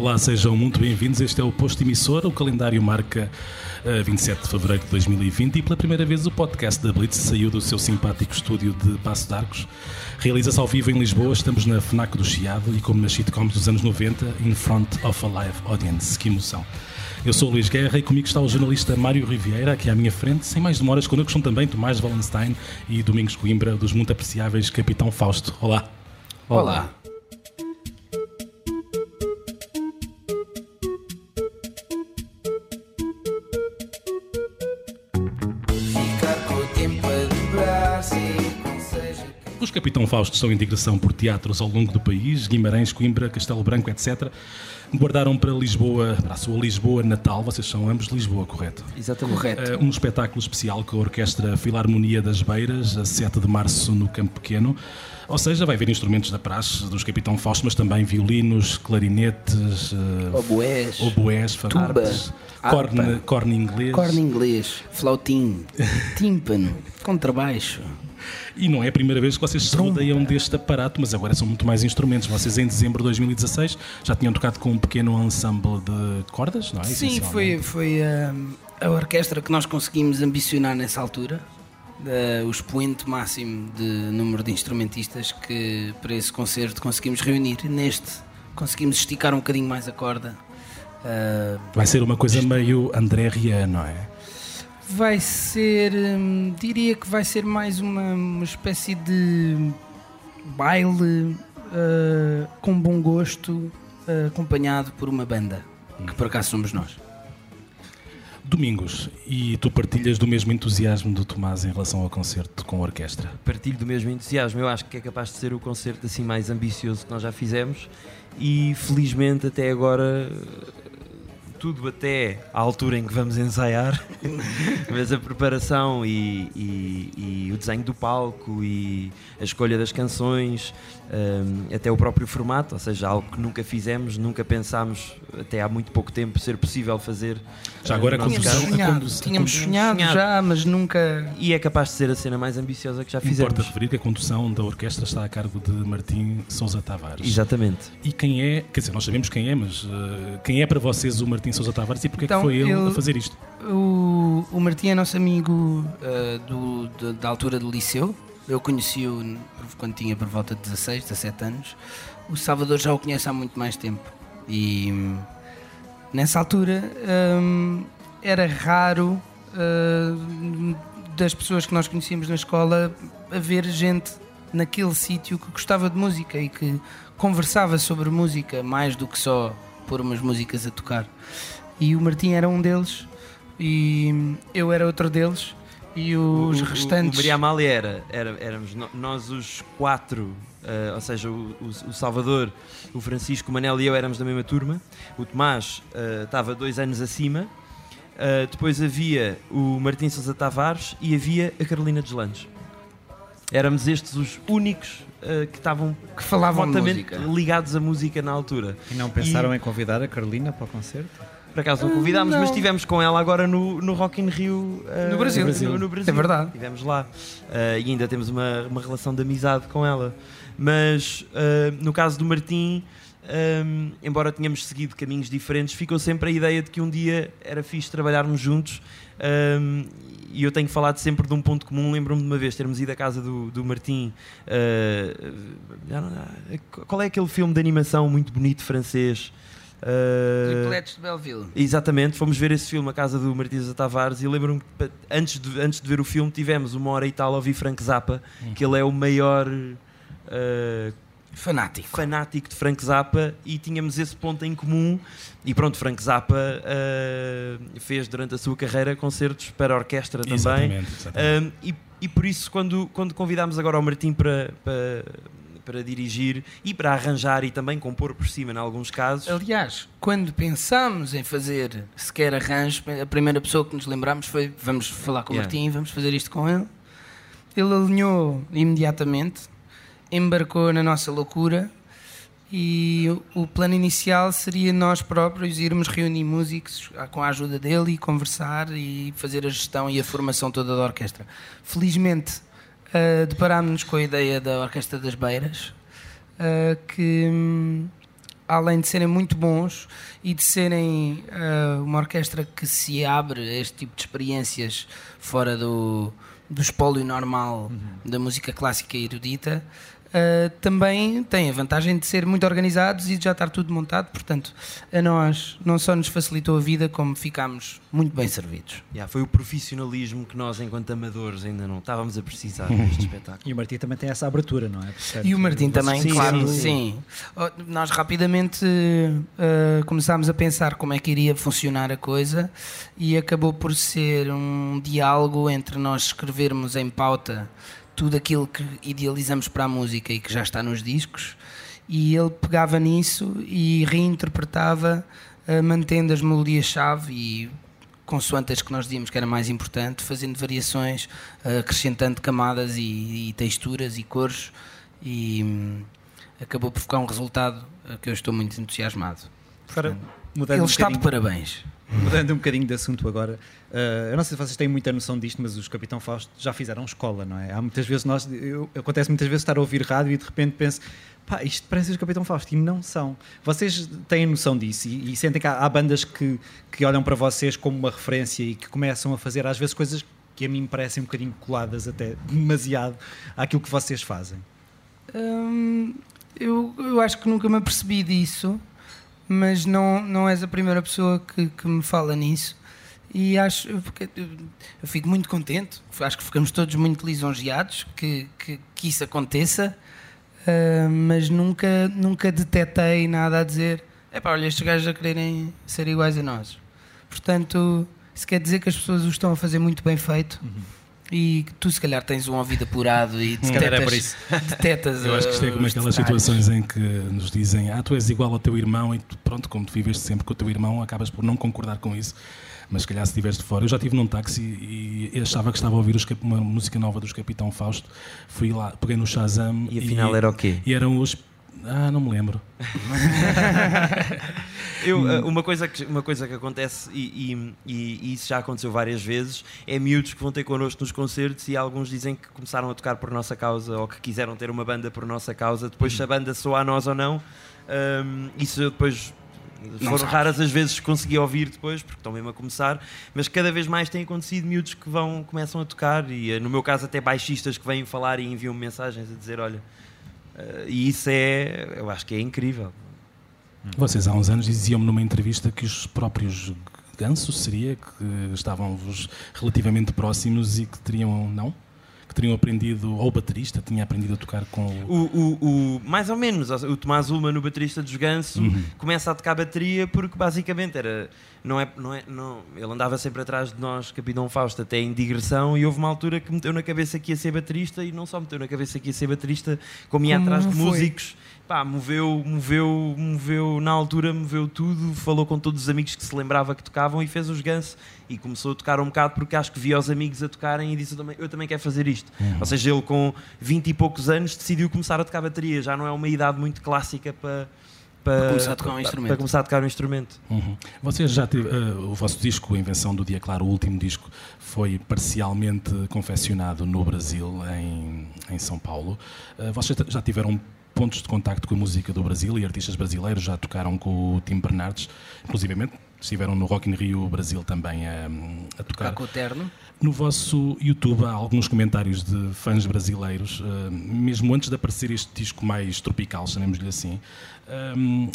Olá, sejam muito bem-vindos. Este é o Posto Emissora. O calendário marca uh, 27 de fevereiro de 2020 e pela primeira vez o podcast da Blitz saiu do seu simpático estúdio de Passo de Arcos. Realiza-se ao vivo em Lisboa. Estamos na FNAC do Chiado e, como nas sitcoms dos anos 90, in front of a live audience. Que emoção! Eu sou o Luís Guerra e comigo está o jornalista Mário Riviera, aqui à minha frente. Sem mais demoras, connosco são também Tomás Wallenstein e Domingos Coimbra, dos muito apreciáveis Capitão Fausto. Olá. Olá. Os Capitão Fausto são em digressão por teatros ao longo do país, Guimarães, Coimbra, Castelo Branco, etc. Guardaram para Lisboa, para a sua Lisboa natal, vocês são ambos de Lisboa, correto? Exatamente. Correto. Uh, um espetáculo especial com a Orquestra Filarmonia das Beiras, a 7 de março no Campo Pequeno. Ou seja, vai haver instrumentos da praxe dos Capitão Fausto, mas também violinos, clarinetes, uh, oboés, oboés harpas, corne, corne inglês. Corne inglês, flautim, tímpano, contrabaixo. E não é a primeira vez que vocês se rodeiam deste aparato, mas agora são muito mais instrumentos. Vocês em dezembro de 2016 já tinham tocado com um pequeno ensemble de cordas, não é? Sim, foi, foi a, a orquestra que nós conseguimos ambicionar nessa altura. Uh, o expoente máximo de número de instrumentistas que para esse concerto conseguimos reunir. Neste conseguimos esticar um bocadinho mais a corda. Uh, Vai ser uma coisa meio André Rieu, não é? Vai ser, hum, diria que vai ser mais uma, uma espécie de baile uh, com bom gosto, uh, acompanhado por uma banda, que por acaso somos nós. Domingos, e tu partilhas do mesmo entusiasmo do Tomás em relação ao concerto com a orquestra? Partilho do mesmo entusiasmo. Eu acho que é capaz de ser o concerto assim mais ambicioso que nós já fizemos e felizmente até agora tudo até à altura em que vamos ensaiar, mas a preparação e, e, e, o desenho do palco e a escolha das canções, um, até o próprio formato, ou seja, algo que nunca fizemos, nunca pensámos até há muito pouco tempo ser possível fazer. Já agora uh, tínhamos sonhado, tínhamos sonhado, sonhado já, mas nunca. E é capaz de ser a cena mais ambiciosa que já fizemos. Importa referir que a condução da orquestra está a cargo de Martim Sousa Tavares. Exatamente. E quem é, quer dizer, nós sabemos quem é, mas uh, quem é para vocês o Martim Sousa Tavares e porque então, é que foi ele, ele a fazer isto? O, o Martim é nosso amigo uh, do, de, da altura do liceu. Eu conheci-o quando tinha por volta de 16, 17 anos. O Salvador já o conhece há muito mais tempo. E nessa altura um, era raro uh, das pessoas que nós conhecíamos na escola haver gente naquele sítio que gostava de música e que conversava sobre música mais do que só pôr umas músicas a tocar. E o Martim era um deles e eu era outro deles e os o, restantes. O, o Maria Amália era, era, éramos nós os quatro, uh, ou seja, o, o, Salvador, o Francisco, o Manel e eu éramos da mesma turma. O Tomás uh, estava dois anos acima. Uh, depois havia o Martim Sousa Tavares e havia a Carolina Deslandes. Éramos estes os únicos uh, que estavam que falavam música. ligados à música na altura. E não pensaram e... em convidar a Carolina para o concerto? Por acaso não convidámos, mas estivemos com ela agora no, no Rock in Rio uh, no, Brasil. No, Brasil. no, Brasil. É verdade. Estivemos lá uh, e ainda temos uma, uma relação de amizade com ela. Mas no caso do Martim, um, embora tenhamos seguido caminhos diferentes, ficou sempre a ideia de que um dia era fixe trabalharmos juntos. Um, e eu tenho falado sempre de um ponto comum. Lembro-me de uma vez termos ido à casa do, do Martim. Uh, qual é aquele filme de animação muito bonito francês? Uh, Tripletes de Belleville. Exatamente, fomos ver esse filme à casa do Martins Tavares e lembro-me que antes de, antes de ver o filme tivemos uma hora e tal a ouvir Frank Zappa, uhum. que ele é o maior uh, fanático. fanático de Frank Zappa e tínhamos esse ponto em comum. E pronto, Frank Zappa uh, fez durante a sua carreira concertos para orquestra também. Exatamente, exatamente. e, e por isso, quando, quando convidámos agora o Martim para, para para dirigir e para arranjar e também compor por cima, em alguns casos. Aliás, quando pensámos em fazer sequer arranjo, a primeira pessoa que nos lembramos foi: vamos falar com o yeah. Martim, vamos fazer isto com ele. Ele alinhou imediatamente, embarcou na nossa loucura e o plano inicial seria nós próprios irmos reunir músicos com a ajuda dele e conversar e fazer a gestão e a formação toda da orquestra. Felizmente uh, deparámos-nos com a ideia da Orquestra das Beiras, uh, que, além de serem muito bons e de serem uh, uma orquestra que se abre a este tipo de experiências fora do, do espólio normal uhum. da música clássica erudita, Uh, também tem a vantagem de ser muito organizados e de já estar tudo montado, portanto, a nós não só nos facilitou a vida, como ficámos muito bem servidos. Yeah, foi o profissionalismo que nós, enquanto amadores, ainda não estávamos a precisar deste espetáculo. E o Martim também tem essa abertura, não é? Portanto, e o Martim também, sim, claro, sim. sim. Oh, nós rapidamente uh, começámos a pensar como é que iria funcionar a coisa e acabou por ser um diálogo entre nós escrevermos em pauta tudo aquilo que idealizamos para a música e que já está nos discos, e ele pegava nisso e reinterpretava, uh, mantendo as melodias-chave e consoante as que nós dizíamos que era mais importante, fazendo variações, uh, acrescentando camadas e, e, texturas e cores, e um, acabou por ficar um resultado uh, que eu estou muito entusiasmado. Portanto, ele um está de parabéns. Mudando um bocadinho de assunto agora, uh, eu não sei se vocês têm muita noção disto, mas os Capitão Fausto já fizeram escola, não é? Há muitas vezes nós, eu, acontece muitas vezes estar a ouvir rádio e de repente penso, pá, isto parece os Capitão Fausto e não são. Vocês têm noção disso e, e sentem que há, há, bandas que, que olham para vocês como uma referência e que começam a fazer às vezes coisas que a mim me parecem um bocadinho coladas até demasiado àquilo que vocês fazem? Hum, eu, eu acho que nunca me apercebi disso mas não, não és a primeira pessoa que, que me fala nisso. E acho, eu fico muito contente, acho que ficamos todos muito lisonjeados que, que, que isso aconteça, uh, mas nunca, nunca detetei nada a dizer: é pá, olha, estes gajos a quererem ser iguais a nós. Portanto, isso quer dizer que as pessoas o estão a fazer muito bem feito. Uhum e tu se calhar tens um ouvido apurado e detetas, é detetas Eu acho que isto é como aquelas situações em que nos dizem ah, tu és igual ao teu irmão e tu, pronto, como tu viveste sempre com o teu irmão, acabas por não concordar com isso. Mas se calhar se estiveres de fora, eu já estive num táxi e achava que estava a ouvir uma música nova dos Capitão Fausto. Fui lá, peguei no Shazam e afinal e, era o quê? E eram os ah, não me lembro. Eu, eh, uma, coisa que, uma coisa que acontece, e, e, e, isso já aconteceu várias vezes, é miúdos que vão ter connosco nos concertos e alguns dizem que começaram a tocar por nossa causa ou que quiseram ter uma banda por nossa causa. Depois, se a banda soa a nós ou não, um, isso eu depois foram raras as vezes que consegui ouvir depois, porque estão mesmo a começar, mas cada vez mais tem acontecido miúdos que vão, começam a tocar, e eh, no meu caso até baixistas que vêm falar e enviam mensagens a dizer, olha, e isso é, eu acho que é incrível. Vocês há uns anos diziam-me numa entrevista que os próprios gansos seria que estavam relativamente próximos e que teriam não que teriam aprendido ou o baterista tinha aprendido a tocar com o, o, o mais ou menos o Tomás Uma no baterista dos Ganso uhum. começa a tocar bateria porque basicamente era não é, não é não, ele andava sempre atrás de nós Capitão Fausto até em digressão e houve uma altura que meteu na cabeça que ia ser baterista e não só meteu na cabeça que ia ser baterista como ia como atrás de músicos pá, moveu, moveu, moveu, na altura moveu tudo, falou com todos os amigos que se lembrava que tocavam e fez os Guns e começou a tocar um bocado porque acho que via os amigos a tocarem e disse eu também, eu também quero fazer isto. Uhum. Ou seja, ele com 20 e poucos anos decidiu começar a tocar bateria, já não é uma idade muito clássica para para, para, começar a tocar um instrumento. Para começar a tocar um instrumento. Uhum. Vocês já teve, uh, o vosso disco, a Invenção do Dia Claro, o último disco, foi parcialmente confeccionado no Brasil, em, em São Paulo. Uh, vocês já tiveram pontos de contacto com a música do Brasil e artistas brasileiros já tocaram com o Tim Bernardes, inclusivamente estiveram no Rock in Rio Brasil também a, a tocar. Com o Terno. No vosso YouTube há alguns comentários de fãs brasileiros, uh, mesmo antes de aparecer este disco mais tropical, chamemos-lhe assim. Um,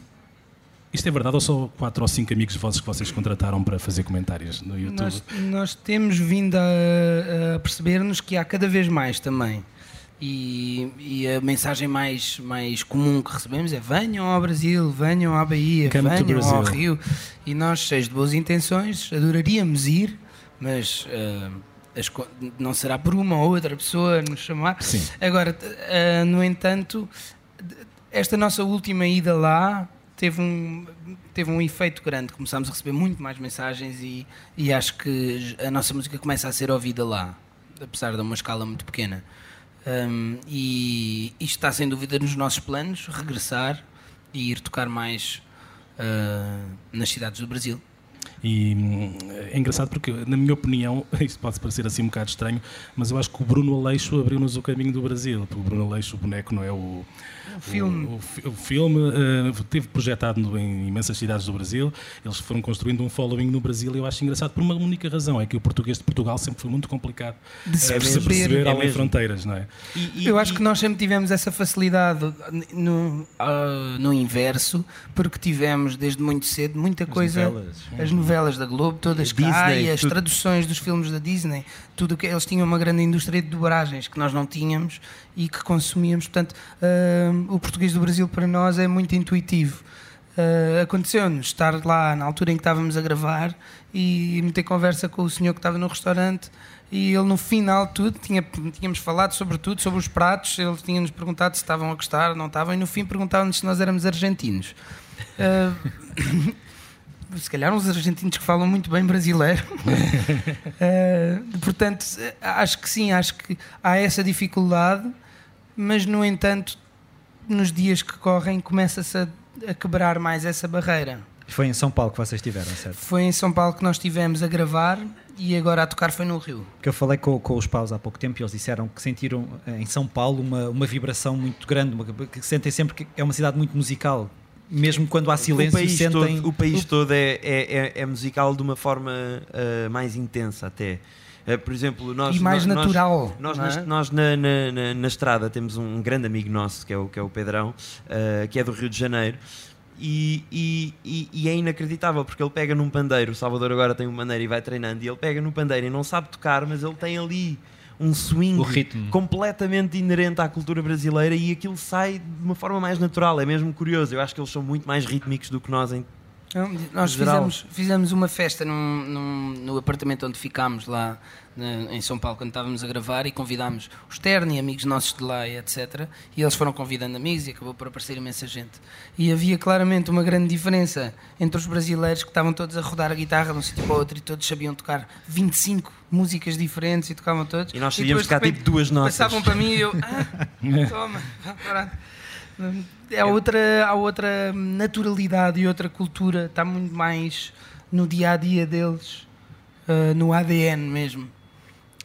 isto é verdade ou só quatro ou cinco amigos vossos que vocês contrataram para fazer comentários no YouTube? Nós, nós temos vindo a, a perceber-nos que há cada vez mais também. E, e, a mensagem mais, mais comum que recebemos é venham ao Brasil, venham à Bahia, Come venham ao Rio. E nós, cheios de boas intenções, adoraríamos ir, mas uh, as, não será por uma ou outra pessoa nos chamar. Sim. Agora, uh, no entanto, esta nossa última ida lá teve um, teve um efeito grande. Começámos a receber muito mais mensagens e, e acho que a nossa música começa a ser ouvida lá, apesar de uma escala muito pequena. Um, e isto está sem dúvida nos nossos planos, regressar e ir tocar mais uh, nas cidades do Brasil. E hum, é engraçado porque, na minha opinião, isto pode parecer assim um bocado estranho, mas eu acho que o Bruno Aleixo abriu-nos o caminho do Brasil. Porque o Bruno Aleixo, o boneco, não é o. O filme. O, o, o filme uh, teve projetado no, em imensas cidades do Brasil. Eles foram construindo um following no Brasil. e Eu acho engraçado por uma única razão: é que o português de Portugal sempre foi muito complicado De se uh, de se perceber. perceber É além mesmo. fronteiras, não é? E- e- Eu acho e- que nós sempre tivemos essa facilidade no, ah, no inverso, porque tivemos desde muito cedo muita coisa. novelas. As novelas da Globo, todas Disney, cá, e as tudo. traduções dos filmes da Disney, tudo que eles tinham uma grande indústria de dobragens que nós não tínhamos e que consumíamos. Portanto, ah, o português do Brasil para nós é muito intuitivo. Ah, Aconteceu-nos estar lá na altura em que estávamos a gravar e meter conversa com o senhor que estava no restaurante e ele no final de tudo tinha, tínhamos falado sobre tudo, sobre os pratos, ele tinha-nos perguntado se estavam a gostar, não estavam, e no fim perguntavam-nos se nós éramos argentinos. Ah, se calhar uns argentinos que falam muito bem brasileiro. Eh, portanto, acho que sim, acho que há essa dificuldade, mas no entanto, nos dias que correm, começa-se a, a quebrar mais essa barreira. Foi em São Paulo que vocês estiveram, certo? Foi em São Paulo que nós estivemos a gravar e agora a tocar foi no Rio. Que eu falei com, com os paus há pouco tempo e eles disseram que sentiram eh, em São Paulo uma, uma vibração muito grande, uma- que sentem sempre que é uma cidade muito musical. Mesmo quando há silêncio, o país sentem. todo, o país todo é, é, é- é musical de uma forma ah, mais intensa até. Ah, por exemplo, nós, e mais nós- natural. Nós, não é? nós na, na- na- na estrada temos um grande amigo nosso, que é o, que é o Pedrão, ah, que é do Rio de Janeiro. E, e- e- e é inacreditável porque ele pega num pandeiro. O Salvador agora tem um pandeiro e vai treinando. E ele pega no pandeiro e não sabe tocar, mas ele tem ali um swing completamente inerente à cultura brasileira e aquilo sai de uma forma mais natural. É mesmo curioso. Eu acho que eles são muito mais rítmicos do que nós em Não, Nós fizemos, fizemos uma festa num- num- no apartamento onde ficámos lá na- em São Paulo quando estávamos a gravar e convidámos os Terni, amigos nossos de lá etc. E eles foram convidando amigos e acabou por aparecer imensa gente. E havia claramente uma grande diferença entre os brasileiros que estavam todos a rodar a guitarra de um sítio para o outro e todos sabiam tocar 25 músicas diferentes e tocavam todos. E nós sabíamos tocar tipo duas notas. Passavam para mim e eu, ah, toma, pronto. É outra, há outra naturalidade e outra cultura, está muito mais no dia a dia deles, no ADN mesmo.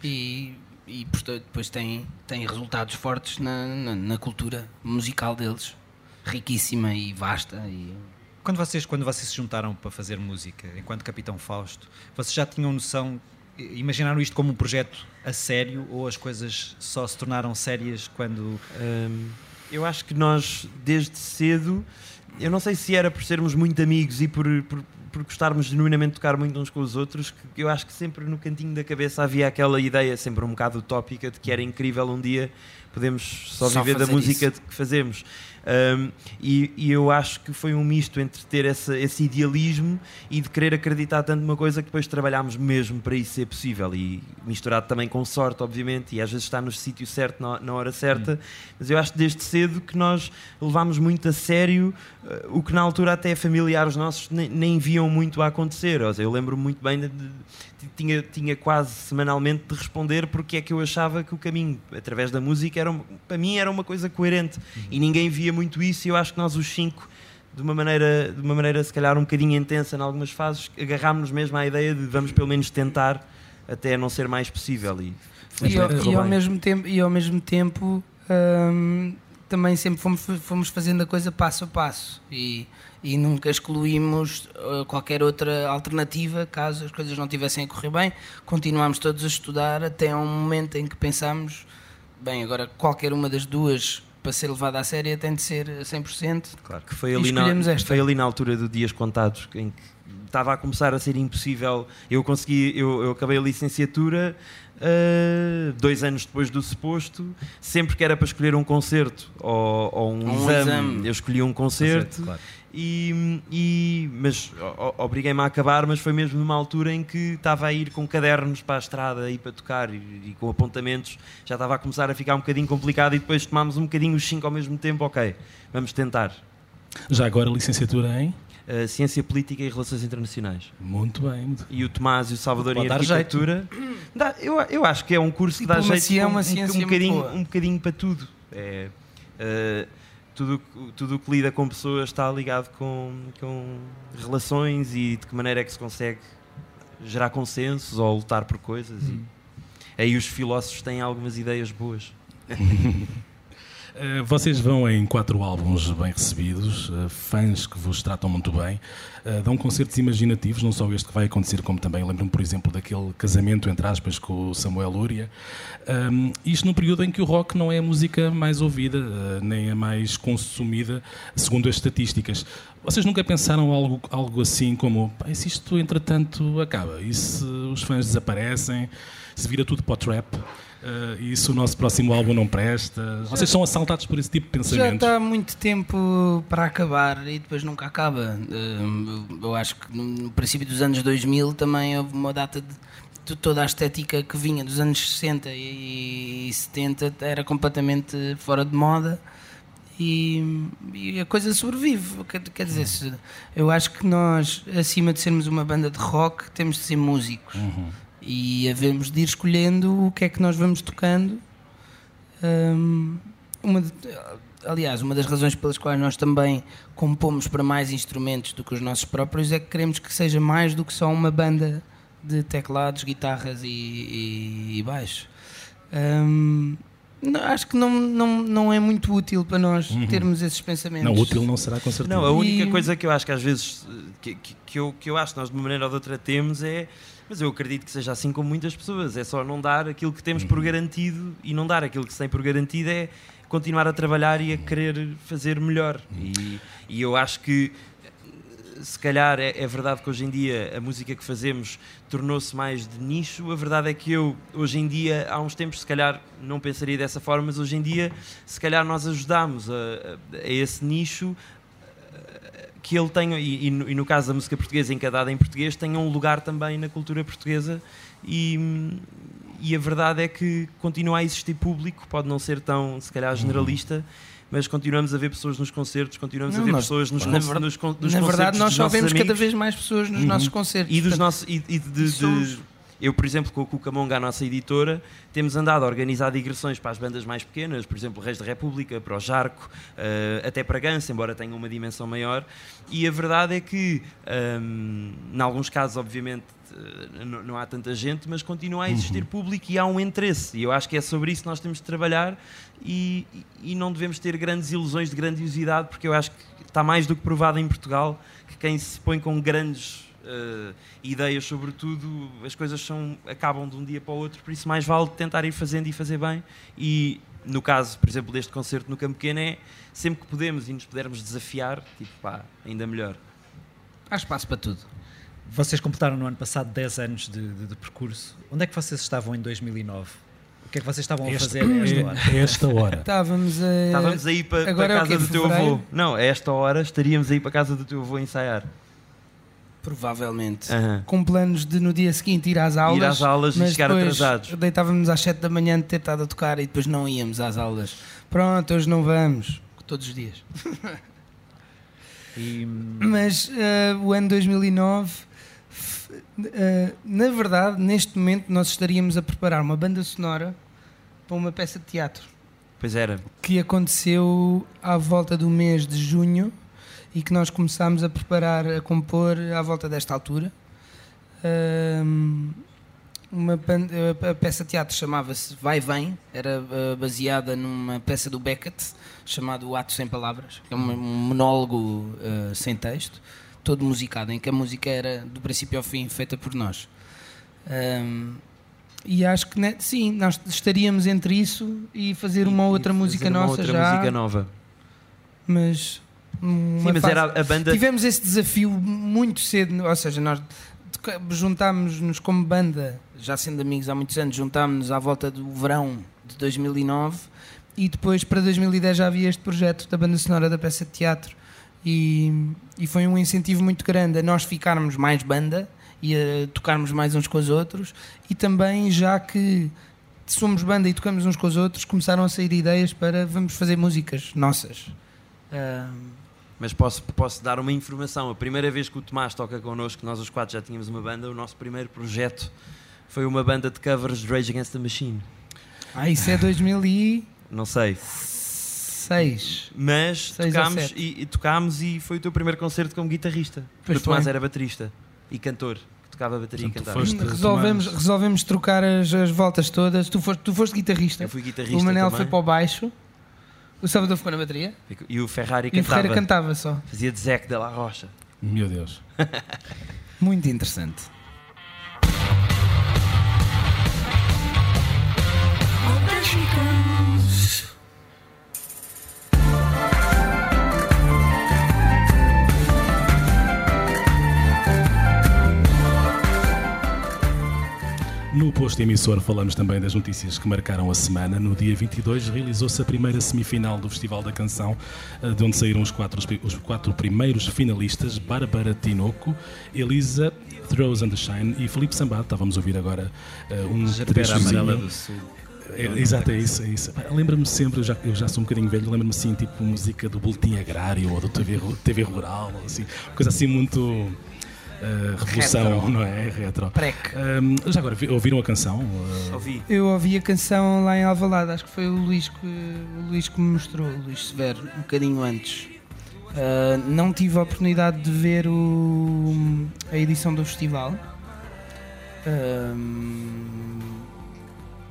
E, e portanto, depois tem, tem resultados fortes na, na, na cultura musical deles, riquíssima e vasta. E, Quando vocês, quando vocês se juntaram para fazer música, enquanto Capitão Fausto, vocês já tinham noção, imaginaram isto como um projeto a sério ou as coisas só se tornaram sérias quando. Hum, eu acho que nós, desde cedo, eu não sei se era por sermos muito amigos e por, por, por gostarmos genuinamente de tocar muito uns com os outros, que eu acho que sempre no cantinho da cabeça havia aquela ideia, sempre um bocado utópica, de que era incrível um dia podemos só, Só viver da música isso. que fazemos. Um, e, e eu acho que foi um misto entre ter essa, esse idealismo e de querer acreditar tanto numa coisa que depois trabalhámos mesmo para isso ser possível e misturado também com sorte, obviamente, e às vezes está no sítio certo na, na hora certa. Mas eu acho desde cedo que nós levámos muito a sério eh, o que na altura até familiares nossos nem, nem viam muito a acontecer. Ou seja, eu lembro-me muito bem de, de- tinha, tinha quase semanalmente de responder porque é que eu achava que o caminho através da música era uma- para mim era uma coisa coerente e ninguém via muito isso e eu acho que nós os cinco de uma maneira de uma maneira se calhar um bocadinho intensa em algumas fases agarrámos-nos mesmo à ideia de vamos pelo menos tentar até não ser mais possível e e, ao, e ao mesmo tempo, e ao mesmo tempo hum, também sempre fomos, fomos fazendo a coisa passo a passo e, e nunca excluímos uh, qualquer outra alternativa caso as coisas não tivessem a correr bem. Continuámos todos a estudar até um momento em que pensámos, bem, agora qualquer uma das duas para ser levada a sério tem de ser a 100%. Claro que foi ali, na, esta. foi ali na altura do Dias Contados em que estava a começar a ser impossível. Eu consegui, eu, eu acabei a licenciatura ah, dois anos depois do suposto. Sempre que era para escolher um concerto ou, ou um, Um exame, exame. eu escolhi um concerto. Claro. E, e- mas obriguei-me a acabar, mas foi mesmo numa altura em que estava a ir com cadernos para a estrada e para tocar e, e com apontamentos, já estava a começar a ficar um bocadinho complicado e depois tomámos um bocadinho os cinco ao mesmo tempo, ok, vamos tentar. Já agora licenciatura em? Uh, Ciência Política e Relações Internacionais. Muito bem. muito- E o Tomás e o Salvador Pode em Arquitetura. Dá- eu, eu acho que é um curso que dá jeito é uma um, um, bocadinho, um bocadinho para tudo. É, uh, tudo tudo o que lida com pessoas está ligado com, com relações e de que maneira é que se consegue gerar consensos ou lutar por coisas. E aí os filósofos têm algumas ideias boas. Uh, vocês vão em quatro álbuns bem recebidos, uh, fãs que vos tratam muito bem, uh, dão concertos imaginativos, não só este que vai acontecer, como também lembro-me, por exemplo, daquele casamento, entre aspas, com o Samuel Lúria. Um, isto num período em que o rock não é a música mais ouvida, nem a mais consumida, segundo as estatísticas. Vocês nunca pensaram algo, algo assim como, se isto entretanto acaba, e se os fãs desaparecem, se vira tudo para o trap? Uh, e se o nosso próximo álbum não presta. Já, Vocês são assaltados por esse tipo de pensamento. Já está há muito tempo para acabar e depois nunca acaba. Uh, eu acho que no princípio dos anos 2000 também houve uma data de, de toda a estética que vinha dos anos 60 e, e 70 era completamente fora de moda. E, e, a coisa sobrevive. Quer dizer, eu acho que nós, acima de sermos uma banda de rock, temos de ser músicos. Uhum e havemos de ir escolhendo o que é que nós vamos tocando. Um, uma de, aliás, uma das razões pelas quais nós também compomos para mais instrumentos do que os nossos próprios é que queremos que seja mais do que só uma banda de teclados, guitarras e, e, e baixo. Um, não, acho que não, não, não é muito útil para nós uhum. termos esses pensamentos. Não, útil não será com certeza. Não, a única e... coisa que eu acho que às vezes que, que, que, eu, que eu acho que nós de uma maneira ou de outra temos é mas eu acredito que seja assim com muitas pessoas. É só não dar aquilo que temos por uhum. garantido e não dar aquilo que se tem por garantido é continuar a trabalhar e a querer fazer melhor. E, e eu acho que se calhar é, é, verdade que hoje em dia a música que fazemos tornou-se mais de nicho. A verdade é que eu, hoje em dia, há uns tempos, se calhar não pensaria dessa forma, mas hoje em dia, se calhar nós ajudamos a, a esse nicho que ele tenha, e, e, no, e, no, caso da música portuguesa encadada em português, tenha um lugar também na cultura portuguesa e, e a verdade é que continua a existir público, pode não ser tão, se calhar, generalista, mas continuamos a ver pessoas nos concertos, continuamos não, a ver nós, pessoas nos, na, nos, nos, nos Na verdade, nós só vemos cada vez mais pessoas nos uhum. nossos concertos. E, dos nossos, e, e de, de, eu, por exemplo, com a Cucamonga, a nossa editora, temos andado a organizar digressões para as bandas mais pequenas, por exemplo, Reis da República, para o Jarco, uh, até para Ganso, embora tenha uma dimensão maior. E a verdade é que, um, em alguns casos, obviamente, eh, não, há tanta gente, mas continua a existir uhum. público e há um interesse. E eu acho que é sobre isso que nós temos de trabalhar e, e não devemos ter grandes ilusões de grandiosidade, porque eu acho que está mais do que provado em Portugal que quem se põe com grandes uh, ideias sobre tudo, as coisas são, acabam de um dia para o outro, por isso mais vale tentar ir fazendo e fazer bem. E no caso, por exemplo, deste concerto no Campo Pequeno, é sempre que podemos e nos pudermos desafiar, tipo, pá, ainda melhor. Há espaço para tudo. Vocês completaram no ano passado 10 anos de, de, de percurso. Onde é que vocês estavam em 2009? O que é que vocês estavam a fazer a esta hora? A esta hora. Estávamos a... Estávamos aí para, para a casa é do teu avô. Não, a esta hora estaríamos aí para a casa do teu avô ensaiar. Provavelmente. Com planos de no dia seguinte ir às aulas. Ir às aulas e chegar atrasados. Deitávamos às 7 da manhã de ter estado a tocar e depois não íamos às aulas. Pronto, hoje não vamos. Todos os dias. e... Mas uh, o ano 2009, uh, eh, na verdade, neste momento, nós estaríamos a preparar uma banda sonora para uma peça de teatro. Pois era. Que aconteceu à volta do mês de junho e que nós começámos a preparar, a compor à volta desta altura. Um, uma, a peça de teatro chamava-se Vai Vem, era uh, baseada numa peça do Beckett chamado O Ato Sem Palavras, que é um, monólogo uh, sem texto, todo musicado, em que a música era do princípio ao fim feita por nós. Um, e acho que né, sim, nós estaríamos entre isso e fazer uma e, outra música uma nossa outra já. música nova. Mas Sim, mas era a banda. Tivemos esse desafio muito cedo, ou seja, nós juntámos-nos como banda, já sendo amigos há muitos anos, juntámos-nos à volta do verão de 2009 e depois para 2010 já havia este projeto da banda sonora da peça de teatro e, e foi um incentivo muito grande a nós ficarmos mais banda e a tocarmos mais uns com os outros e também já que somos banda e tocamos uns com os outros começaram a sair ideias para vamos fazer músicas nossas. Mas posso, posso dar uma informação. A primeira vez que o Tomás toca connosco, nós os quatro já tínhamos uma banda, o nosso primeiro projeto foi uma banda de covers de Rage Against the Machine. Ah, isso é 2000 e... Não sei. Seis. Mas Seis tocámos e, e tocámos e foi o teu primeiro concerto como guitarrista. Porque Pois o Tomás foi. era baterista e cantor, que tocava bateria Portanto, e cantava. foste- Resolvemos, resolvemos trocar as, as voltas todas. Tu foste, tu foste guitarrista. Eu fui guitarrista o Manel também. foi para o baixo. O Salvador ficou na bateria. E o Ferrari E o cantava. Ferreira cantava só. Fazia de Zec de la Rocha. Meu Deus. Muito interessante. No posto emissor falamos também das notícias que marcaram a semana. No dia 22 realizou-se a primeira semifinal do Festival da Canção, eh, de onde saíram os quatro, os quatro primeiros finalistas, Bárbara Tinoco, Elisa, Throws and the Shine e Felipe Sambado. Estávamos a ouvir agora eh, um Gerbera Amarela do Sul. É, exato, é isso, é isso. Lembra-me sempre, eu já, eu já sou um bocadinho velho, lembro-me assim, tipo música do Boletim Agrário ou do TV, TV Rural, assim, coisa assim muito eh, revolução, Retro. não é? Retro. Prec. Ahm, já agora, vi- ouviram a canção? Ah, Ouvi. Eu ouvi a canção lá em Alvalade, acho que foi o Luís que, o Luís que me mostrou, o Luís Severo, um bocadinho antes. Ah, não tive a oportunidade de ver o- a edição do festival. Ahm,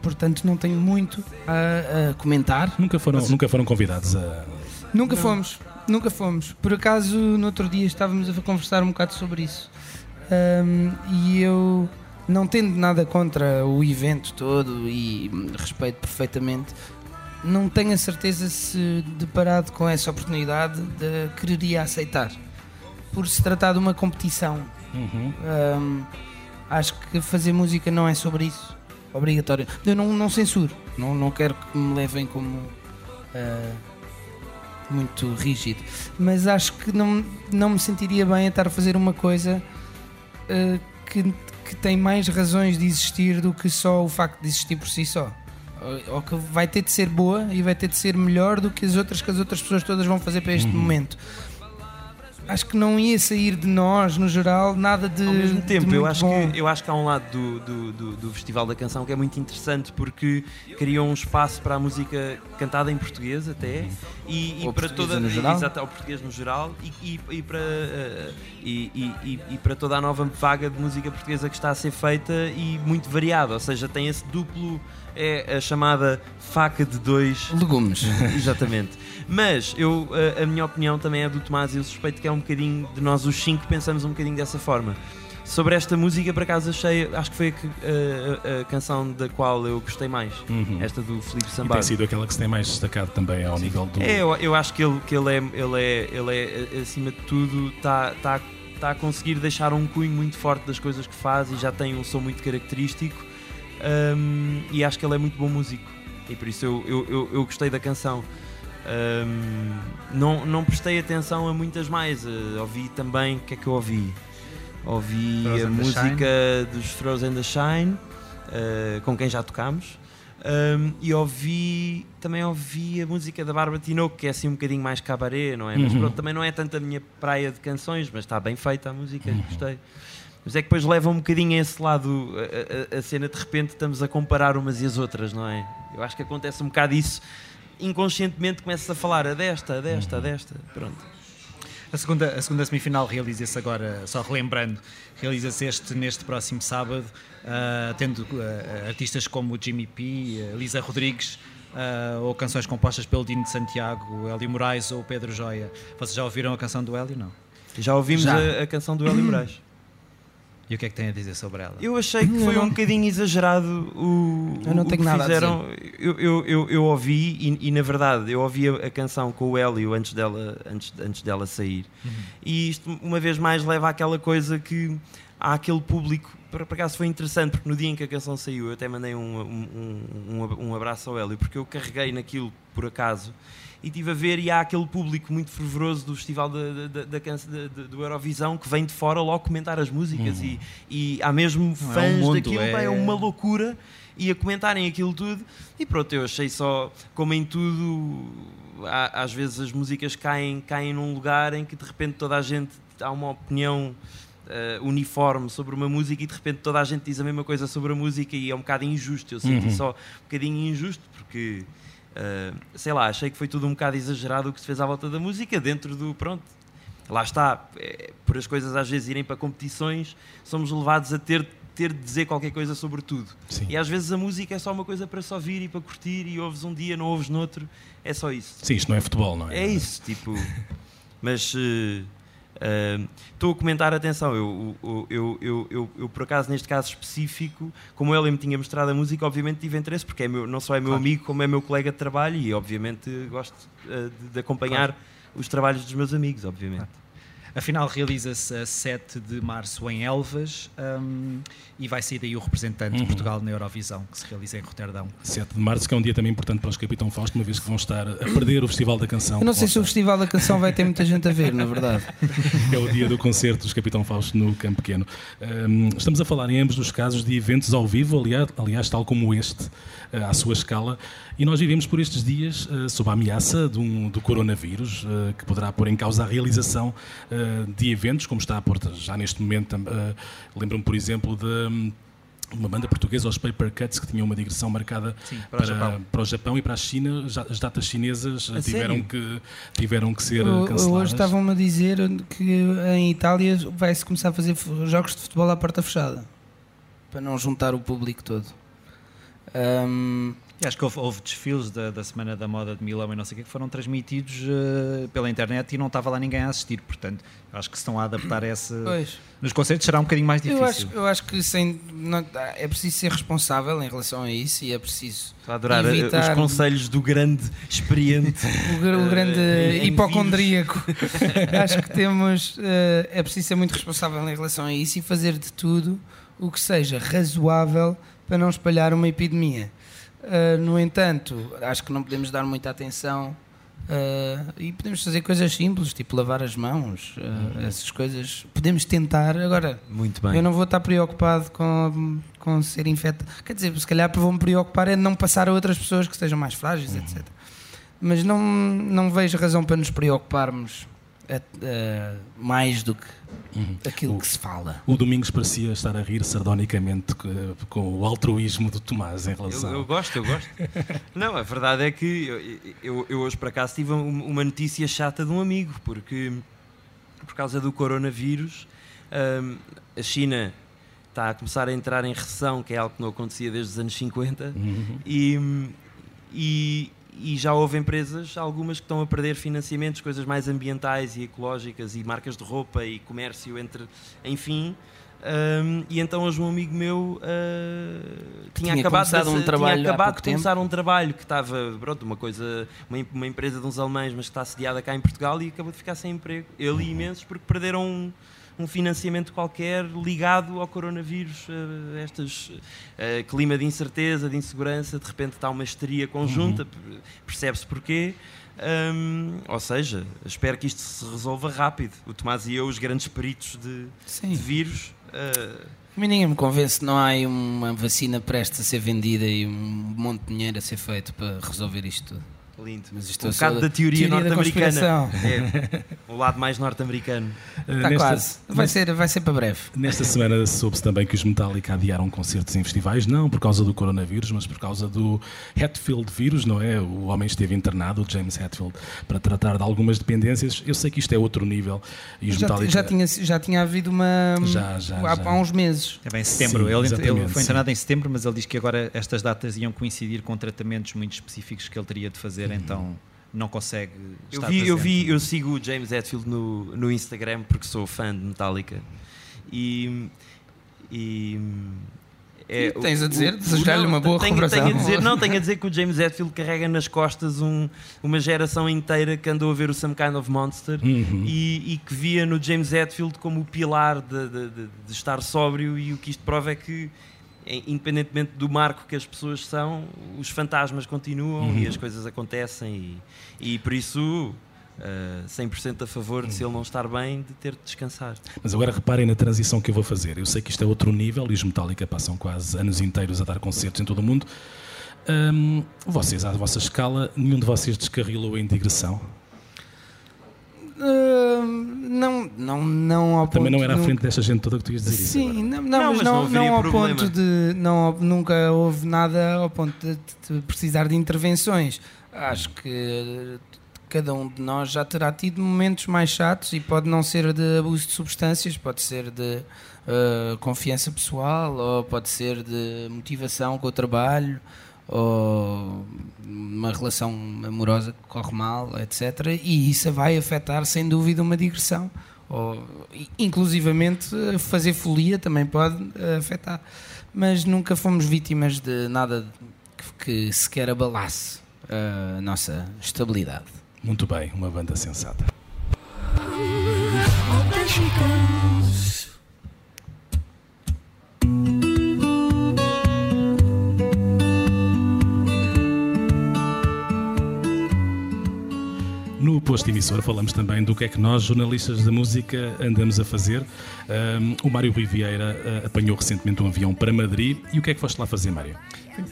portanto, não tenho muito a, a comentar. nunca, foram, nunca foram convidados a. Nunca fomos, nunca fomos. Por acaso, no outro dia estávamos a conversar um bocado sobre isso. Ahm, e eu, não tendo nada contra o evento todo e respeito perfeitamente, não tenho a certeza se deparado com essa oportunidade de quereria aceitar. Por se tratar de uma competição. Uhum. Ahm, acho que fazer música não é sobre isso. Obrigatório. Eu não, não censuro. Não, não quero que me levem como ah, muito rígido. Mas acho que não, não me sentiria bem a estar a fazer uma coisa ah, que, que tem mais razões de existir do que só o facto de existir por si só. Ou- Ou que vai ter de ser boa e vai ter de ser melhor do que as outras que as outras pessoas todas vão fazer para este momento. Acho que não ia sair de nós, no geral, nada de. Ao mesmo tempo, eu acho, bom. que, eu acho que há um lado do, do, do, do Festival da Canção que é muito interessante porque criou um espaço para a música cantada em português até e, e para toda. Exato, ao português no geral e, e, e para, eh, e, para toda a nova vaga de música portuguesa que está a ser feita e muito variada, ou seja, tem esse duplo, é a chamada faca de dois Legumes. Exatamente. Mas eu, a, a minha opinião também é do Tomás e eu suspeito que é um bocadinho de nós os cinco pensamos um bocadinho dessa forma. Sobre esta música, por acaso achei, acho que foi a, a- a- canção da qual eu gostei mais. Uhum. Esta do Felipe E tem Sambado. sido aquela que se tem mais destacado também ao nível do. É, eu, eu acho que ele, que ele é, ele é, ele é acima de tudo, está tá, tá a conseguir deixar um cunho muito forte das coisas que faz e já tem um som muito característico. Hum, e acho que ele é muito bom músico. E por isso eu, eu, eu, eu gostei da canção. Hum, não, não prestei atenção a muitas mais. Eh, ouvi também. O que é que eu ouvi? Ouvi Throws a música dos Throws and the Shine, eh, com quem já tocámos. Um, e ouvi também ouvi a música da Bárbara Tinoco, que é assim um bocadinho mais cabaré, não é? Mas Uhum. pronto, também não é tanto a minha praia de canções, mas está bem feita a música, gostei. Mas é que depois leva um bocadinho a esse lado, a, a- a cena de repente estamos a comparar umas e as outras, não é? Eu acho que acontece um bocado isso, inconscientemente começas a falar a desta, a desta, a desta, pronto. A segunda, a segunda semifinal realiza-se agora, só relembrando, realiza-se este neste próximo sábado, ah, tendo ah, artistas como o Jimmy P, a Lisa Rodrigues, ah, ou canções compostas pelo Dino de Santiago, Hélio Moraes ou Pedro Joia. Vocês já ouviram a canção do Hélio? Não. Já ouvimos Já. A, a canção do Hélio Moraes. E o que é que tem a dizer sobre ela? Eu achei que foi não- um bocadinho exagerado o, Eu não o tenho que nada a fizeram. Eu, eu, eu, eu ouvi e, e, na verdade eu ouvi a, a canção com o Hélio antes dela, antes, antes dela sair. E isto uma vez mais leva àquela coisa que há aquele público. Por, por acaso foi interessante porque no dia em que a canção saiu eu até mandei um, um, um, um abraço ao Hélio porque eu carreguei naquilo por acaso e estive a ver e há aquele público muito fervoroso do festival da, da, da, da- do Eurovisão que vem de fora logo comentar as músicas e, e há mesmo Não, é um fãs mundo, daquilo, é- é. uma loucura e a comentarem aquilo tudo. E pronto, eu achei só como em tudo há- às vezes as músicas caem, caem num lugar em que de repente toda a gente há uma opinião eh, uniforme sobre uma música e de repente toda a gente diz a mesma coisa sobre a música e é um bocado injusto. Eu senti Uhum. só um bocadinho injusto porque Uh, sei lá, achei que foi tudo um bocado exagerado o que se fez à volta da música, dentro do. Pronto, lá está, é, por as coisas às vezes irem para competições, somos levados a ter, ter de dizer qualquer coisa sobre tudo. Sim. E às vezes a música é só uma coisa para só ouvir e para curtir, e ouves um dia, não ouves noutro, é só isso. Sim, isto não é futebol, não é? É isso, tipo. Mas. Uh, Estou a comentar, atenção, eu, eu, eu, eu, por acaso neste caso específico, como ele me tinha mostrado a música, obviamente tive interesse, porque é não só é meu amigo, como é meu colega de trabalho e obviamente gosto uh, de, acompanhar os trabalhos dos meus amigos, obviamente. Claro. Afinal, realiza-se a 7 de março em Elvas um, e vai sair daí o representante uhum. de Portugal na Eurovisão, que se realiza em Roterdão. 7 de março, que é um dia também importante para os Capitão Fausto, uma vez que vão estar a perder o Festival da Canção. Eu não sei se o Festival da Canção vai ter muita gente a ver, na verdade. é o dia do concerto dos Capitão Fausto no Campo Pequeno. Um, estamos a falar em ambos os casos de eventos ao vivo, aliás, aliás tal como este, uh, à sua escala, e nós vivemos por estes dias uh, sob a ameaça de um, do coronavírus, uh, que poderá pôr em causa a realização de eventos, como está a pôr já neste momento. Uh, Lembro-me, por exemplo, de um, uma banda portuguesa, os Paper Cuts, que tinha uma digressão marcada Sim, para, para, o para, o Japão e para a China. As datas chinesas a tiveram que, tiveram que ser canceladas. Hoje estavam-me a dizer que em Itália vai-se começar a fazer jogos de futebol à porta fechada para não juntar o público todo. Um, e acho que houve, houve desfiles da, da, Semana da Moda de Milão e não sei o que que foram transmitidos uh, pela internet e não estava lá ninguém a assistir. Portanto, acho que se estão a adaptar a esse. Pois. Nos concertos será um bocadinho mais difícil. Eu acho, eu acho que sem, não, é preciso ser responsável em relação a isso e é preciso. Estou a adorar eh, evitar... os conselhos do grande experiente. o, o grande uh, hipocondríaco. acho que temos. Uh, é preciso ser muito responsável em relação a isso e fazer de tudo o que seja razoável para não espalhar uma epidemia. Uh, no entanto, acho que não podemos dar muita atenção uh, e podemos fazer coisas simples, tipo lavar as mãos, uh, essas coisas. Podemos tentar. Agora, Muito bem. eu não vou estar preocupado com, com ser infectado. Quer dizer, se calhar vou-me preocupar é de não passar a outras pessoas que estejam mais frágeis, uhum. etc. Mas não, não vejo razão para nos preocuparmos mais do que uhum. aquilo o, que se fala. O Domingos parecia estar a rir sardonicamente com o altruísmo do Tomás em relação. Eu, eu gosto, eu gosto. Não, a verdade é que eu, eu, eu hoje para acaso tive uma notícia chata de um amigo, porque por causa do coronavírus, um, a China está a começar a entrar em recessão, que é algo que não acontecia desde os anos 50, uhum. e, e e já houve empresas, algumas que estão a perder financiamentos, coisas mais ambientais e ecológicas e marcas de roupa e comércio entre, enfim. Um, e então hoje um amigo meu uh, tinha, tinha, acabado de, um trabalho tinha acabado de começar um trabalho que estava pronto, uma coisa, uma, uma, empresa de uns alemães, mas que está sediada cá em Portugal e acabou de ficar sem emprego. Ele e imensos porque perderam um, um financiamento qualquer ligado ao coronavírus, a estes uh, clima de incerteza, de insegurança, de repente está uma histeria conjunta, uhum. percebe-se porquê. Um, ou seja, espero que isto se resolva rápido. O Tomás e eu, os grandes peritos de, de vírus. Uh, a mim ninguém me convence, não há uma vacina prestes a ser vendida e um monte de dinheiro a ser feito para resolver isto tudo. Lindo. Mas isto um bocado da teoria, teoria norte-americana. É, o lado mais norte-americano. Está nesta, quase. Vai, nesta, ser, vai ser para breve. Nesta semana soube-se também que os Metallica adiaram concertos em festivais, não por causa do coronavírus, mas por causa do Hatfield vírus, não é? O homem esteve internado, o James Hatfield, para tratar de algumas dependências. Eu sei que isto é outro nível. E os já, Metallica... já, tinha, já tinha havido uma. Já, já, há, já. há uns meses. É bem, em setembro. Sim, ele, ele, foi internado sim. em setembro, mas ele diz que agora estas datas iam coincidir com tratamentos muito específicos que ele teria de fazer, uhum. então não consegue eu vi, eu vi eu sigo o James Hetfield no, no Instagram porque sou fã de Metallica e, e é, tens a dizer, desejar-lhe uma boa tenho, recuperação. Tenho a dizer, não, tenho a dizer que o James Hetfield carrega nas costas um, uma geração inteira que andou a ver o Some Kind of Monster uhum. e, e, que via no James Hetfield como o pilar de, de, de, de, estar sóbrio e o que isto prova é que independentemente do marco que as pessoas são, os fantasmas continuam uhum. e as coisas acontecem e, e por isso uh, 100% a favor de se ele não estar bem, de ter de descansar. Mas agora reparem na transição que eu vou fazer. Eu sei que isto é outro nível e os Metallica passam quase anos inteiros a dar concertos em todo o mundo. Um, vocês, à vossa escala, nenhum de vocês descarrilou em digressão? Uh, não, não, não ao Também não era à frente desta gente toda que tu ias dizer Sim, isso. Não, não, não, mas não, não, ao ponto de. Não, nunca houve nada ao ponto de, de precisar de intervenções. Acho que cada um de nós já terá tido momentos mais chatos e pode não ser de abuso de substâncias, pode ser de uh, confiança pessoal ou pode ser de motivação com o trabalho ou uma relação amorosa que corre mal, etc. E isso vai afetar sem dúvida uma digressão. Ou, inclusivamente fazer folia também pode afetar. Mas nunca fomos vítimas de nada que, que sequer abalasse a nossa estabilidade. Muito bem, uma banda sensata. No posto emissor falamos também do que é que nós, jornalistas da música, andamos a fazer. Um, o Mário Rui uh, apanhou recentemente um avião para Madrid. E o que é que foste lá fazer, Mário?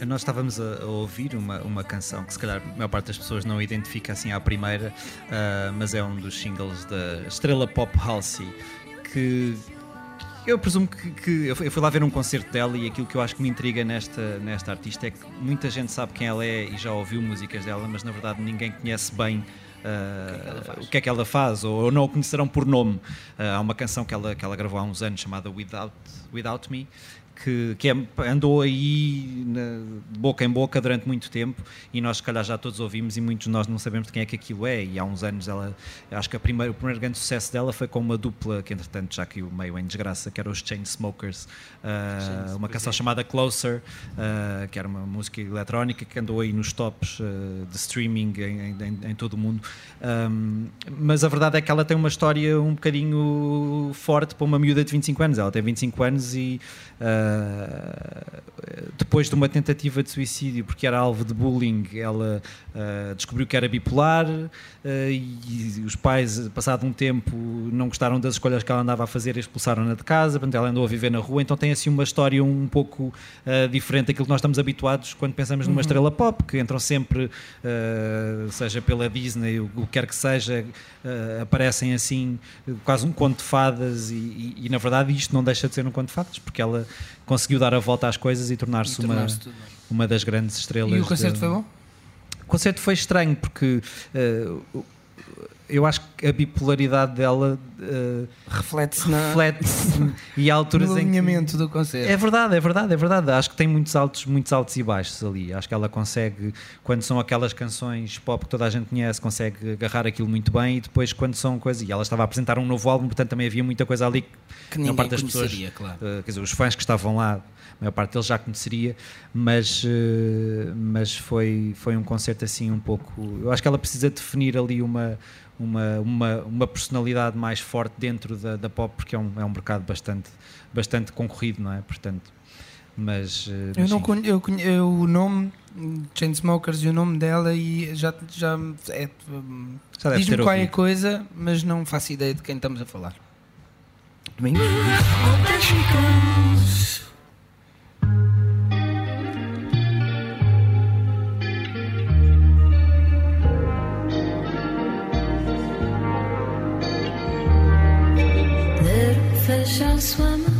Nós estávamos a, a, ouvir uma, uma canção que se calhar a maior parte das pessoas não identifica assim à primeira, uh, mas é um dos singles da estrela pop Halsey, que eu presumo que, que, eu fui lá ver um concerto dela e aquilo que eu acho que me intriga nesta, nesta artista é que muita gente sabe quem ela é e já ouviu músicas dela, mas na verdade ninguém conhece bem o que é que ela faz, ou, não a conhecerão por nome. Uh, há uma canção que ela, que ela gravou há uns anos chamada Without, Without Me, que, que é, andou aí boca em boca durante muito tempo e nós se calhar já todos ouvimos e muitos de nós não sabemos de quem é que aquilo é. E há uns anos ela, acho que primeira, o primeiro grande sucesso dela foi com uma dupla que entretanto já caiu meio em desgraça, que era os Chainsmokers uh, uma canção é. chamada Closer uh, que era uma música eletrónica que andou aí nos tops uh, de streaming em, em, em, todo o mundo. Um, mas a verdade é que ela tem uma história um bocadinho forte para uma miúda de 25 anos, ela tem 25 anos e depois de uma tentativa de suicídio porque era alvo de bullying, ela uh, descobriu que era bipolar uh, e, os pais, passado um tempo, não gostaram das escolhas que ela andava a fazer e expulsaram-na de casa, portanto ela andou a viver na rua, então tem assim uma história um pouco diferente daquilo que nós estamos habituados quando pensamos numa uhum. estrela pop, que entram sempre, seja pela Disney, o, que quer que seja, aparecem assim, quase um conto de fadas. E, e, e na verdade isto não deixa de ser um conto de fadas, porque ela conseguiu dar a volta às coisas e tornar-se uma, uma das grandes estrelas. E o concerto de... foi bom? O concerto foi estranho porque uh, eu acho que a bipolaridade dela uh, reflete-se na... reflete e há alturas no alinhamento que... do concerto. É verdade, é verdade, é verdade. Acho que tem muitos altos, muitos altos e baixos ali. Acho que ela consegue, quando são aquelas canções pop que toda a gente conhece, consegue agarrar aquilo muito bem e depois quando são coisas. E ela estava a apresentar um novo álbum, portanto também havia muita coisa ali que, que ninguém parte das pessoas, claro. Uh, quer dizer, os fãs que estavam lá a maior parte deles já conheceria, mas, eh, mas foi, foi um concerto assim um pouco. Eu acho que ela precisa definir ali uma, uma, uma, uma personalidade mais forte dentro da, da pop, porque é um, é um mercado bastante, bastante concorrido, não é? Portanto, mas. Eh, mas eu não conheço, eu conheço o nome. Chainsmokers e o nome dela e já, já, é, já diz-me qualquer ouvido. coisa, mas não faço ideia de quem estamos a falar. Domingos? swam.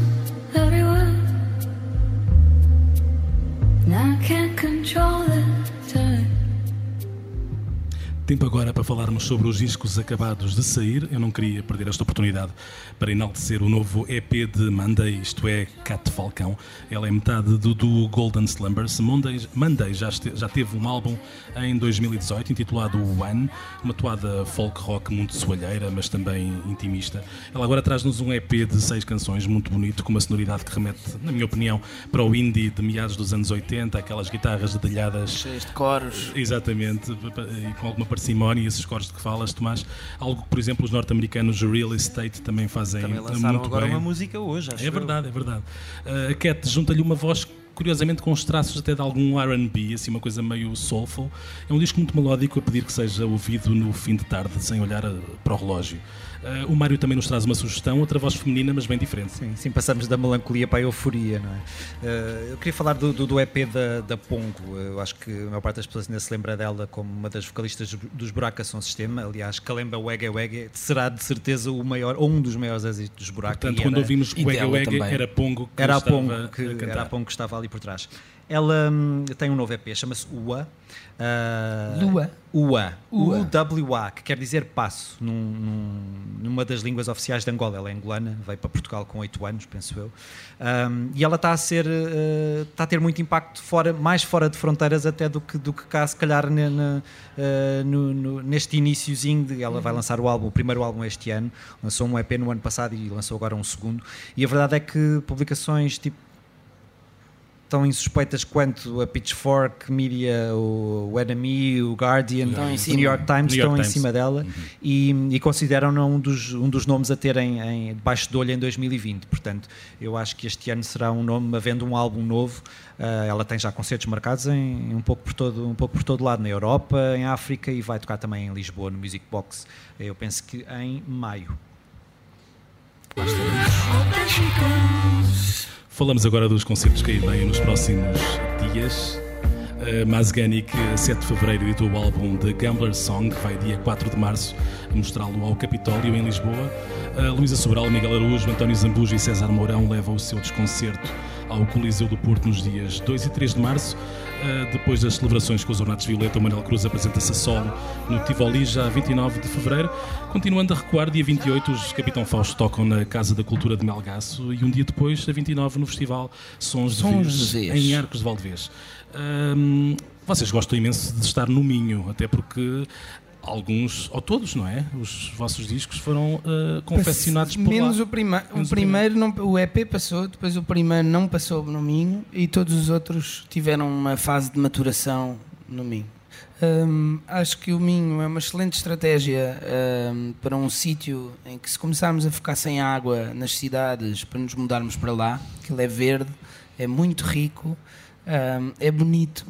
Tempo agora para falarmos sobre os discos acabados de sair. Eu não queria perder esta oportunidade para enaltecer o novo EP de Monday, isto é, Cat Falcão. Ela é metade do, do Golden Slumbers. Monday, Monday já, este, já teve um álbum em 2018 intitulado One, uma toada folk rock muito soalheira, mas também intimista. Ela agora traz-nos um EP de seis canções, muito bonito, com uma sonoridade que remete, na minha opinião, para o indie de meados dos anos 80, aquelas guitarras dedilhadas. Cheias de coros. Exatamente, e com alguma parcimónia, esses cores de que falas, Tomás. Algo que, por exemplo, os norte-americanos Real Estate também fazem também lançaram muito agora bem. uma música hoje, acho É verdade, eu. é verdade. Uh, a Cat junta-lhe uma voz curiosamente com os traços até de algum R&B, assim uma coisa meio soulful. É um disco muito melódico a pedir que seja ouvido no fim de tarde, sem olhar eh, para o relógio. Uh, o Mário também nos traz uma sugestão, outra voz feminina, mas bem diferente. Sim, sim passamos da melancolia para a euforia, não é? Uh, eu queria falar do, do, do, EP da, da Pongo. Eu acho que a maior parte das pessoas ainda se lembra dela como uma das vocalistas dos Buracas São Sistema. Aliás, Kalemba Wege Wege será de certeza o maior, ou um dos maiores êxitos dos Buracas. Portanto, quando ouvimos Wege Wege, era Pongo que era a Pongo que, era a Pongo que estava ali por trás. Ela hum, tem um novo EP, chama-se UA. Uh, Lua. UA. Ua. UWA, que quer dizer passo, num- num- numa das línguas oficiais de Angola. Ela é angolana, veio para Portugal com 8 anos, penso eu. Um, e ela está a ser, uh, está a ter muito impacto fora, mais fora de fronteiras até do que, do que cá, se calhar, ne- ne- uh, no- no- neste iníciozinho. De, ela vai lançar o álbum, o primeiro álbum este ano. Lançou um EP no ano passado e lançou agora um segundo. E a verdade é que publicações tipo tão insuspeitas quanto a Pitchfork, Media, o, o NME, o Guardian, o. New York Times New York estão em cima dela e, e consideram-na um dos, um dos nomes a terem em, debaixo do olho em 2020. Portanto, eu acho que este ano será um nome, havendo um álbum novo. ah, ela tem já concertos marcados em, um, pouco por todo, um pouco por todo lado, na Europa, em África e vai tocar também em Lisboa, no Music Box. Eu penso que em maio. Falamos agora dos concertos que aí vêm nos próximos dias. Uh, Mazganic, a 7 de fevereiro, editou o álbum The Gambler Song, que vai dia 4 de março mostrá-lo ao Capitólio, em Lisboa. Uh, Luísa Sobral, Miguel Araújo, António Zambujo e César Mourão levam o seu desconcerto ao Coliseu do Porto nos dias 2 e 3 de março. Uh, depois das celebrações com os Ornatos Violeta, o Manuel Cruz apresenta-se a solo no Tivoli, já 29 de fevereiro. Continuando a recuar, dia 28, os Capitão Fausto tocam na Casa da Cultura de Melgaço e um dia depois, a 29, no Festival Sons, Sons de de Vez, em Arcos de Valdevez. Hum, vocês gostam imenso de estar no Minho, até porque alguns, ou todos, não é? Os vossos discos foram uh, confeccionados por Menos lá. o, prima Menos o o primeiro, não, o EP passou, depois o primeiro não passou no Minho e todos os outros tiveram uma fase de maturação no Minho. Hum, acho que o Minho é uma excelente estratégia hum, para um sítio em que se começarmos a ficar sem água nas cidades para nos mudarmos para lá, que ele é verde, é muito rico, hum, é bonito,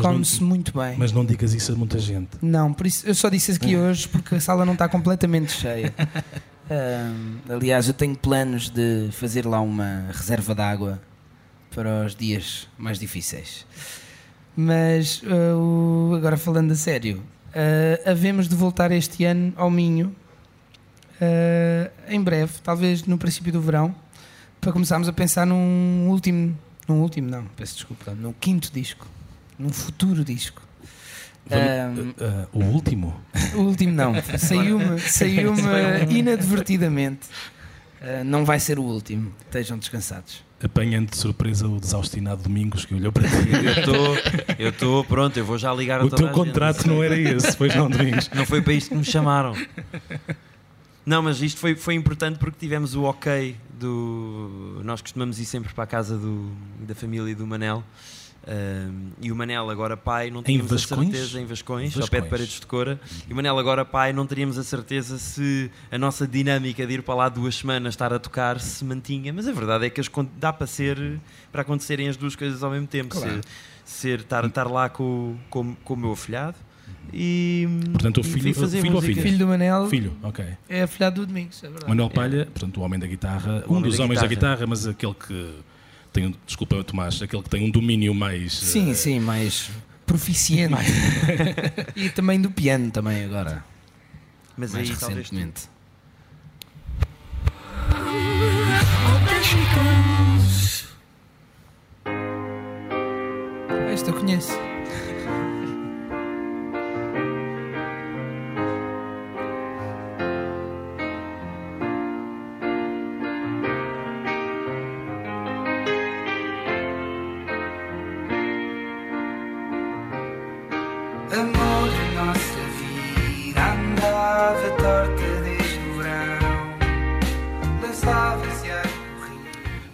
come-se muito bem. Mas não digas isso a muita gente. Não, por isso eu só disse aqui hoje porque a sala não está completamente cheia. Ahm, aliás, eu tenho planos de fazer lá uma reserva de água para os dias mais difíceis. Mas o- agora falando a sério, ah, havemos de voltar este ano ao Minho ah, em breve, talvez no princípio do verão, para começarmos a pensar num último, num último não, peço desculpa, num quinto disco, num futuro disco. Vamos- Ahm, uh, uh, o último? o último não, saiu-me saiu inadvertidamente. Ah, não vai ser o último, estejam descansados. Apanhando de surpresa o desaustinado Domingos que olhou para ti. Eu estou, eu estou, pronto, eu vou já ligar a o teu contrato não era esse, pois não, Domingos? Não foi para isto que me chamaram. Não, mas isto foi, foi importante porque tivemos o ok do. Nós costumamos ir sempre para a casa do, da família do Manel. E o Manel, agora pai, não tínhamos a certeza em Vascões, ao Vascões. pé de Paredes de Cora. E o Manel, agora pai, não teríamos a certeza se a nossa dinâmica de ir para lá duas semanas, estar a tocar, se mantinha. Mas a verdade é que as dá para ser para acontecerem as duas coisas ao mesmo tempo. Claro. Ser, ser estar, estar lá com, com, com o meu afilhado e, Portanto, o filho- fazer filho ou filha? Filho do Manel Filho, ok. é afilhado do Domingos, é verdade. Manuel Palha, portanto, o homem da guitarra, O um homem dos da homens da guitarra. guitarra, mas aquele que tem, desculpa, Tomás, aquele que tem um domínio mais. Sim, eh, sim, mais proficiente. e também do piano também agora, Mas mais aí talvez recentemente. Este eu conheço.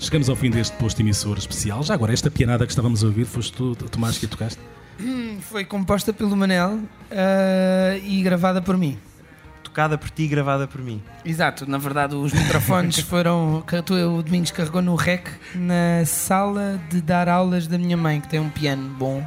Chegamos ao fim deste posto emissor especial. Já agora, esta pianada que estávamos a ouvir, foste tu, Tomás, que a tocaste? Foi composta pelo Manel ah, e gravada por mim. tocada por ti e gravada por mim. Exato, na verdade os microfones foram. O Domingos carregou no rec na sala de dar aulas da minha mãe, que tem um piano bom.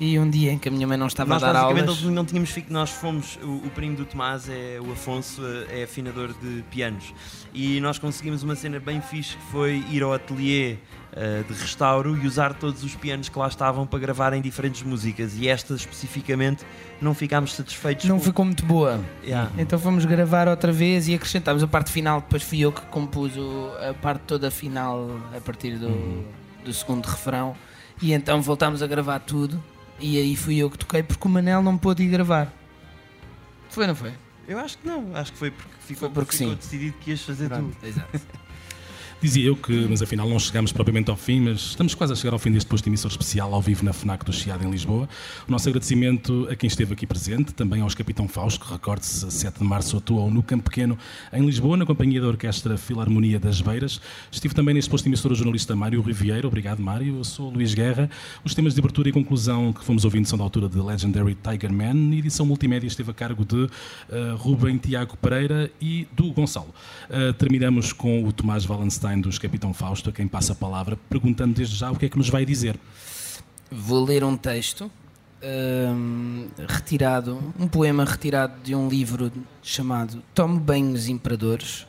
E um dia em que a minha mãe não estava Nós a dar aulas. não- não tínhamos fi- nós fomos o, o primo do Tomás é o Afonso é afinador de pianos e nós conseguimos uma cena bem fixe que foi ir ao ateliê eh, de restauro e usar todos os pianos que lá estavam para gravar em diferentes músicas e esta especificamente não ficámos satisfeitos Não com- ficou muito boa. Yeah. Então fomos gravar outra vez e acrescentámos a parte final. Depois fui eu que compus o- a parte toda final a partir do, do segundo refrão. E então voltámos a gravar tudo. E aí fui eu que toquei porque o Manel não pôde ir gravar. Foi, não foi? Eu acho que não, acho que foi porque ficou, Foi porque ficou sim. decidido que ias fazer tu. Exato. Dizia eu que, mas afinal não chegamos propriamente ao fim, mas estamos quase a chegar ao fim deste posto de emissor especial ao vivo na FNAC do Chiado em Lisboa. O nosso agradecimento a quem esteve aqui presente, também aos Capitão Fausto, que recorde-se, a 7 de março atuou no Campo Pequeno em Lisboa, na companhia da Orquestra Filarmonia das Beiras. Estive também neste posto de emissor o jornalista Mário Riviera. Obrigado, Mário. Eu sou Luís Guerra. Os temas de abertura e conclusão que fomos ouvindo são da altura de Legendary Tiger Man. A edição multimédia esteve a cargo de eh, Rubem Tiago Pereira e do Gonçalo. Eh, terminamos com o Tomás Wallenstein dos Capitão Fausto, a quem passa a palavra, perguntando desde já o que é que nos vai dizer. Vou ler um texto hum, retirado, um poema retirado de um livro chamado Tome Banhos Imperadores.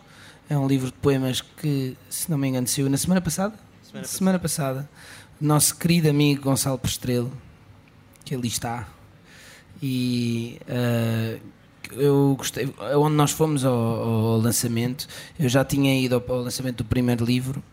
É um livro de poemas que, se não me engano, saiu na semana passada. Semana passada. Nosso querido amigo Gonçalo Prestrelo, que ali está. E uh, eu gostei, onde nós fomos ao, ao lançamento, eu já tinha ido ao, ao lançamento do primeiro livro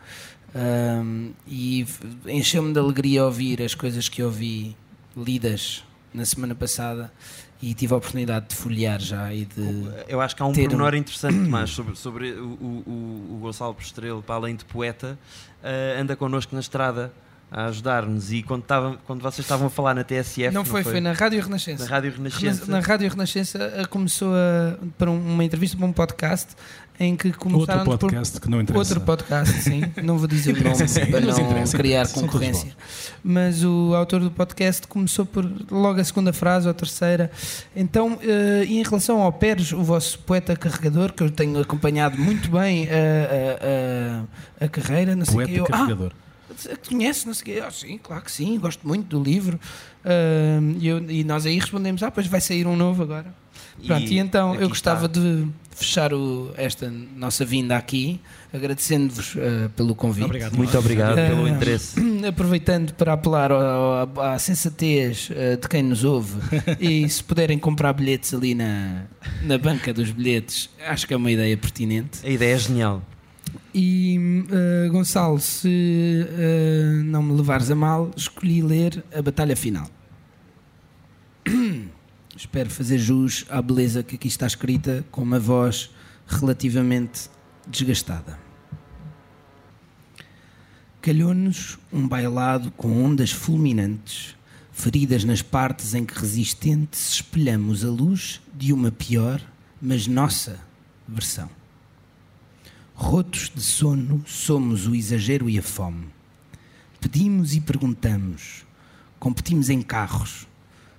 um, e encheu-me de alegria ouvir as coisas que ouvi lidas na semana passada e tive a oportunidade de folhear já e de. Eu acho que há um Ter um- pormenor interessante, Tomás, sobre, sobre o, o, o- Gonçalo Postrelo, para além de poeta, eh, anda connosco na estrada a ajudar-nos. E quando, estava, quando vocês estavam a falar na TSF, não foi, foi na Rádio Renascença. na Rádio Renascença, Na Rádio Renascença começou a, para um- uma entrevista para um podcast em que começaram Outro podcast que não interessa. Outro podcast, sim. Não vou dizer o nome sim, para não criar concorrência. Mas o autor do podcast começou por logo a segunda frase ou a terceira. Então, eh, e em relação ao Pérez, o vosso poeta carregador, que eu tenho acompanhado muito bem a, a- a- a carreira, não sei o Poeta quê. Eu, ah, carregador. Conhece, não sei o quê. Ah, sim, claro que sim, gosto muito do livro. Ah, e, eu- e nós aí respondemos: Ah, pois vai sair um novo agora. Pronto, e, então aqui eu gostava está. de fechar o- esta nossa vinda aqui, agradecendo-vos ah, pelo convite. Obrigado. Muito obrigado Eh, pelo interesse. Aproveitando para apelar ao- ao- à sensatez ah, de quem nos ouve e se puderem comprar bilhetes ali na, na banca dos bilhetes, acho que é uma ideia pertinente. A ideia é genial. E eh, Gonçalo, se eh, não me levares a mal, escolhi ler a batalha final. Espero fazer jus à beleza que aqui está escrita com uma voz relativamente desgastada. Calhou-nos um bailado com ondas fulminantes, feridas nas partes em que resistentes espelhamos a luz de uma pior, mas nossa versão. Rotos de sono, somos o exagero e a fome. Pedimos e perguntamos, competimos em carros,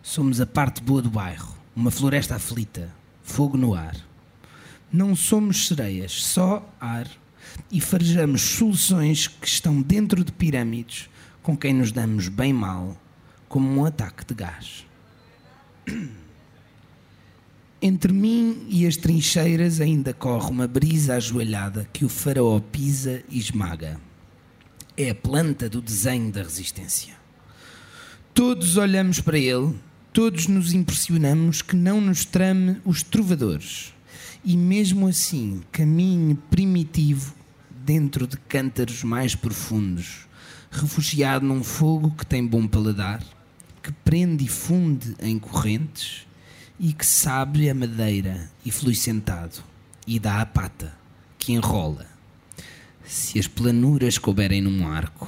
somos a parte boa do bairro, uma floresta aflita, fogo no ar. Não somos sereias, só ar, e farejamos soluções que estão dentro de pirâmides com quem nos damos bem mal, como um ataque de gás. Entre mim e as trincheiras ainda corre uma brisa ajoelhada que o faraó pisa e esmaga. É a planta do desenho da resistência. Todos olhamos para ele, todos nos impressionamos que não nos trame os trovadores. E mesmo assim, caminhe primitivo dentro de cântaros mais profundos, refugiado num fogo que tem bom paladar, que prende e funde em correntes e que sabe a madeira e flui sentado e dá a pata que enrola. Se as planuras couberem num arco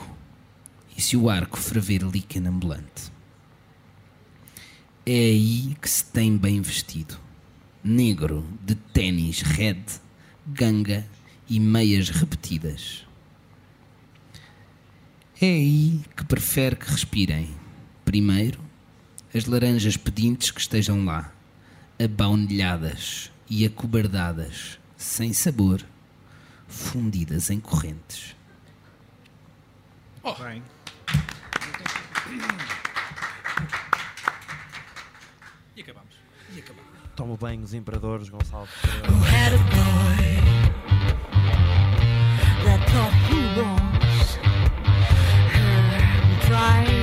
e se o arco ferver líquen ambulante. É aí que se tem bem vestido. Negro, de ténis red, ganga e meias repetidas. É aí que prefere que respirem. Primeiro, as laranjas pedintes que estejam lá, abaunilhadas e acobardadas, sem sabor, fundidas em correntes. Oh. Bem. E acabamos. E acabamos. Toma bem os imperadores, Gonçalo. That's all he wants. her bride.